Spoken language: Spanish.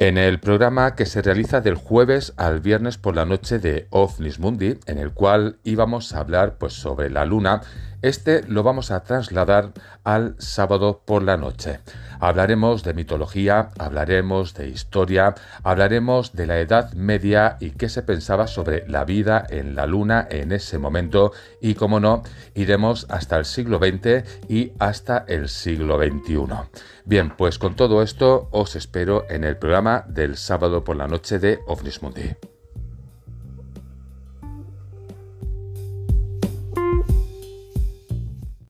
En el programa que se realiza del jueves al viernes por la noche de OVNIS Mundi, en el cual íbamos a hablar pues sobre la luna, este lo vamos a trasladar al sábado por la noche. Hablaremos de mitología, hablaremos de historia, hablaremos de la Edad Media y qué se pensaba sobre la vida en la Luna en ese momento y, como no, iremos hasta el siglo XX y hasta el siglo XXI. Bien, pues con todo esto os espero en el programa del sábado por la noche de OVNIS Mundi.